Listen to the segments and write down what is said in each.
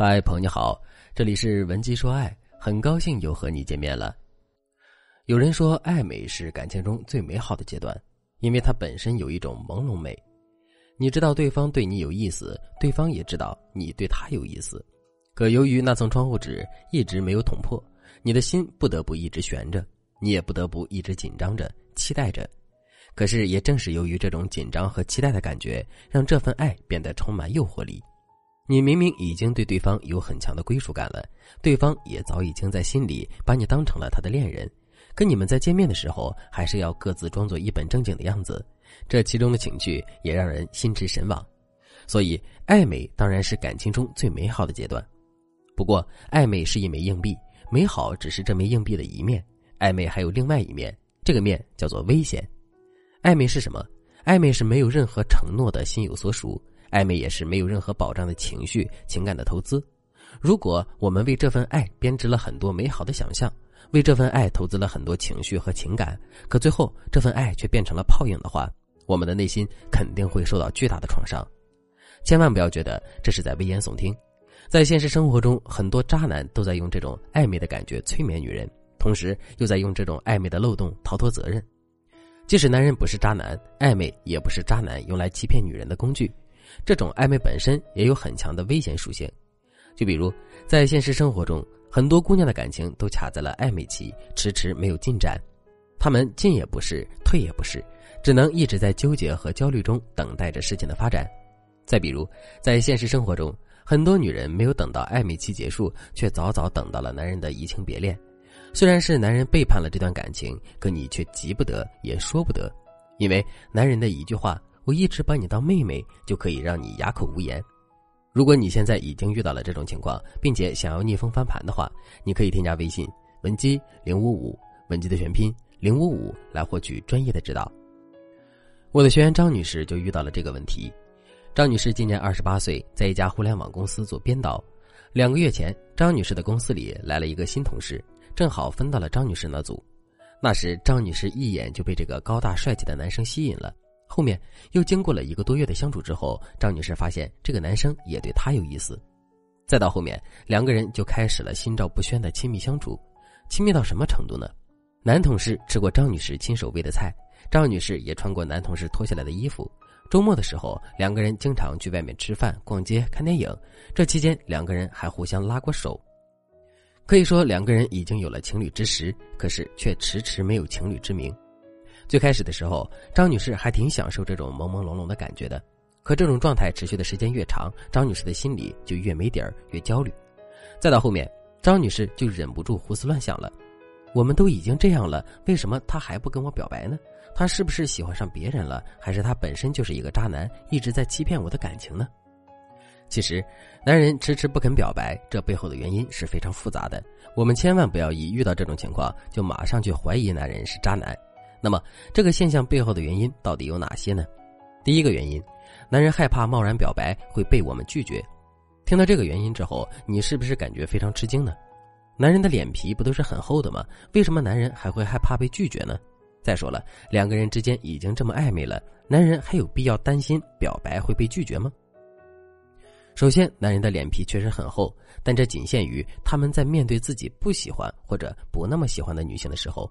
嗨，朋友你好，这里是文姬说爱，很高兴又和你见面了。有人说，爱美是感情中最美好的阶段，因为它本身有一种朦胧美。你知道对方对你有意思，对方也知道你对他有意思，可由于那层窗户纸一直没有捅破，你的心不得不一直悬着，你也不得不一直紧张着，期待着。可是也正是由于这种紧张和期待的感觉，让这份爱变得充满诱惑力。你明明已经对对方有很强的归属感了，对方也早已经在心里把你当成了他的恋人，可你们在见面的时候还是要各自装作一本正经的样子，这其中的情趣也让人心驰神往。所以，暧昧当然是感情中最美好的阶段。不过，暧昧是一枚硬币，美好只是这枚硬币的一面，暧昧还有另外一面，这个面叫做危险。暧昧是什么？暧昧是没有任何承诺的心有所属。暧昧也是没有任何保障的情绪情感的投资。如果我们为这份爱编织了很多美好的想象，为这份爱投资了很多情绪和情感，可最后这份爱却变成了泡影的话，我们的内心肯定会受到巨大的创伤。千万不要觉得这是在危言耸听，在现实生活中，很多渣男都在用这种暧昧的感觉催眠女人，同时又在用这种暧昧的漏洞逃脱责任。即使男人不是渣男，暧昧也不是渣男用来欺骗女人的工具。这种暧昧本身也有很强的危险属性，就比如在现实生活中，很多姑娘的感情都卡在了暧昧期，迟迟没有进展。她们进也不是，退也不是，只能一直在纠结和焦虑中等待着事情的发展。再比如，在现实生活中，很多女人没有等到暧昧期结束，却早早等到了男人的移情别恋。虽然是男人背叛了这段感情，可你却急不得，也说不得，因为男人的一句话。我一直把你当妹妹，就可以让你哑口无言。如果你现在已经遇到了这种情况，并且想要逆风翻盘的话，你可以添加微信文姬零五五，文姬的全拼零五五，来获取专业的指导。我的学员张女士就遇到了这个问题。张女士今年二十八岁，在一家互联网公司做编导。两个月前，张女士的公司里来了一个新同事，正好分到了张女士那组。那时，张女士一眼就被这个高大帅气的男生吸引了。后面又经过了一个多月的相处之后，张女士发现这个男生也对她有意思。再到后面，两个人就开始了心照不宣的亲密相处。亲密到什么程度呢？男同事吃过张女士亲手喂的菜，张女士也穿过男同事脱下来的衣服。周末的时候，两个人经常去外面吃饭、逛街、看电影。这期间，两个人还互相拉过手。可以说，两个人已经有了情侣之实，可是却迟迟没有情侣之名。最开始的时候，张女士还挺享受这种朦朦胧胧的感觉的，可这种状态持续的时间越长，张女士的心里就越没底儿，越焦虑。再到后面，张女士就忍不住胡思乱想了：我们都已经这样了，为什么他还不跟我表白呢？他是不是喜欢上别人了？还是他本身就是一个渣男，一直在欺骗我的感情呢？其实，男人迟迟不肯表白，这背后的原因是非常复杂的。我们千万不要一遇到这种情况就马上去怀疑男人是渣男。那么，这个现象背后的原因到底有哪些呢？第一个原因，男人害怕贸然表白会被我们拒绝。听到这个原因之后，你是不是感觉非常吃惊呢？男人的脸皮不都是很厚的吗？为什么男人还会害怕被拒绝呢？再说了，两个人之间已经这么暧昧了，男人还有必要担心表白会被拒绝吗？首先，男人的脸皮确实很厚，但这仅限于他们在面对自己不喜欢或者不那么喜欢的女性的时候。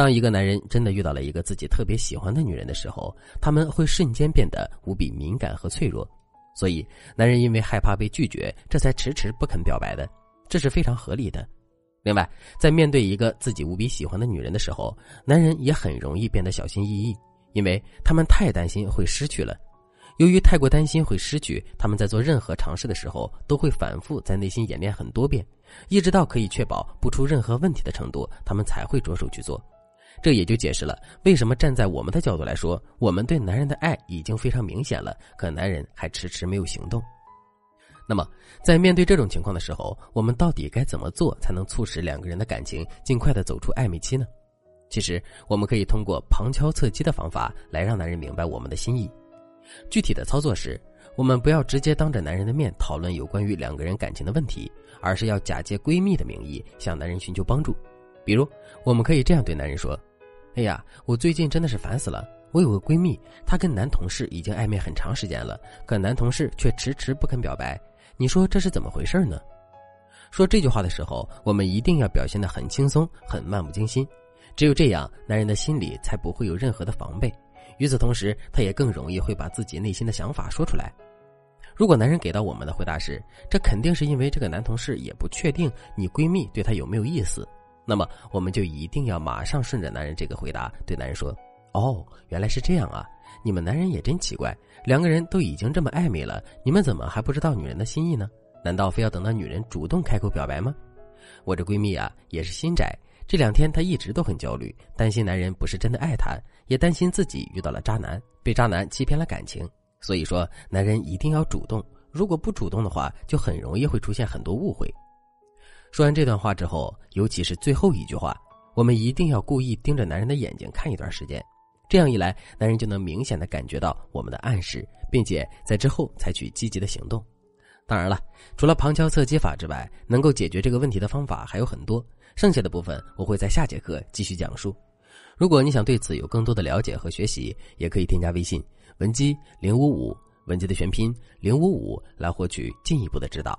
当一个男人真的遇到了一个自己特别喜欢的女人的时候，他们会瞬间变得无比敏感和脆弱，所以男人因为害怕被拒绝，这才迟迟不肯表白的，这是非常合理的。另外，在面对一个自己无比喜欢的女人的时候，男人也很容易变得小心翼翼，因为他们太担心会失去了。由于太过担心会失去，他们在做任何尝试的时候，都会反复在内心演练很多遍，一直到可以确保不出任何问题的程度，他们才会着手去做。这也就解释了为什么站在我们的角度来说，我们对男人的爱已经非常明显了，可男人还迟迟没有行动。那么，在面对这种情况的时候，我们到底该怎么做才能促使两个人的感情尽快的走出暧昧期呢？其实，我们可以通过旁敲侧击的方法来让男人明白我们的心意。具体的操作是，我们不要直接当着男人的面讨论有关于两个人感情的问题，而是要假借闺蜜的名义向男人寻求帮助。比如，我们可以这样对男人说。哎呀，我最近真的是烦死了。我有个闺蜜，她跟男同事已经暧昧很长时间了，可男同事却迟迟不肯表白。你说这是怎么回事呢？说这句话的时候，我们一定要表现得很轻松、很漫不经心，只有这样，男人的心里才不会有任何的防备。与此同时，他也更容易会把自己内心的想法说出来。如果男人给到我们的回答是“这肯定是因为这个男同事也不确定你闺蜜对他有没有意思”，那么我们就一定要马上顺着男人这个回答对男人说：“哦，原来是这样啊！你们男人也真奇怪，两个人都已经这么暧昧了，你们怎么还不知道女人的心意呢？难道非要等到女人主动开口表白吗？”我这闺蜜啊也是心窄，这两天她一直都很焦虑，担心男人不是真的爱她，也担心自己遇到了渣男，被渣男欺骗了感情。所以说，男人一定要主动。如果不主动的话，就很容易会出现很多误会。说完这段话之后，尤其是最后一句话，我们一定要故意盯着男人的眼睛看一段时间。这样一来，男人就能明显的感觉到我们的暗示，并且在之后采取积极的行动。当然了，除了旁敲侧击法之外，能够解决这个问题的方法还有很多。剩下的部分我会在下节课继续讲述。如果你想对此有更多的了解和学习，也可以添加微信。文姬零五五，文姬的全拼零五五，来获取进一步的指导。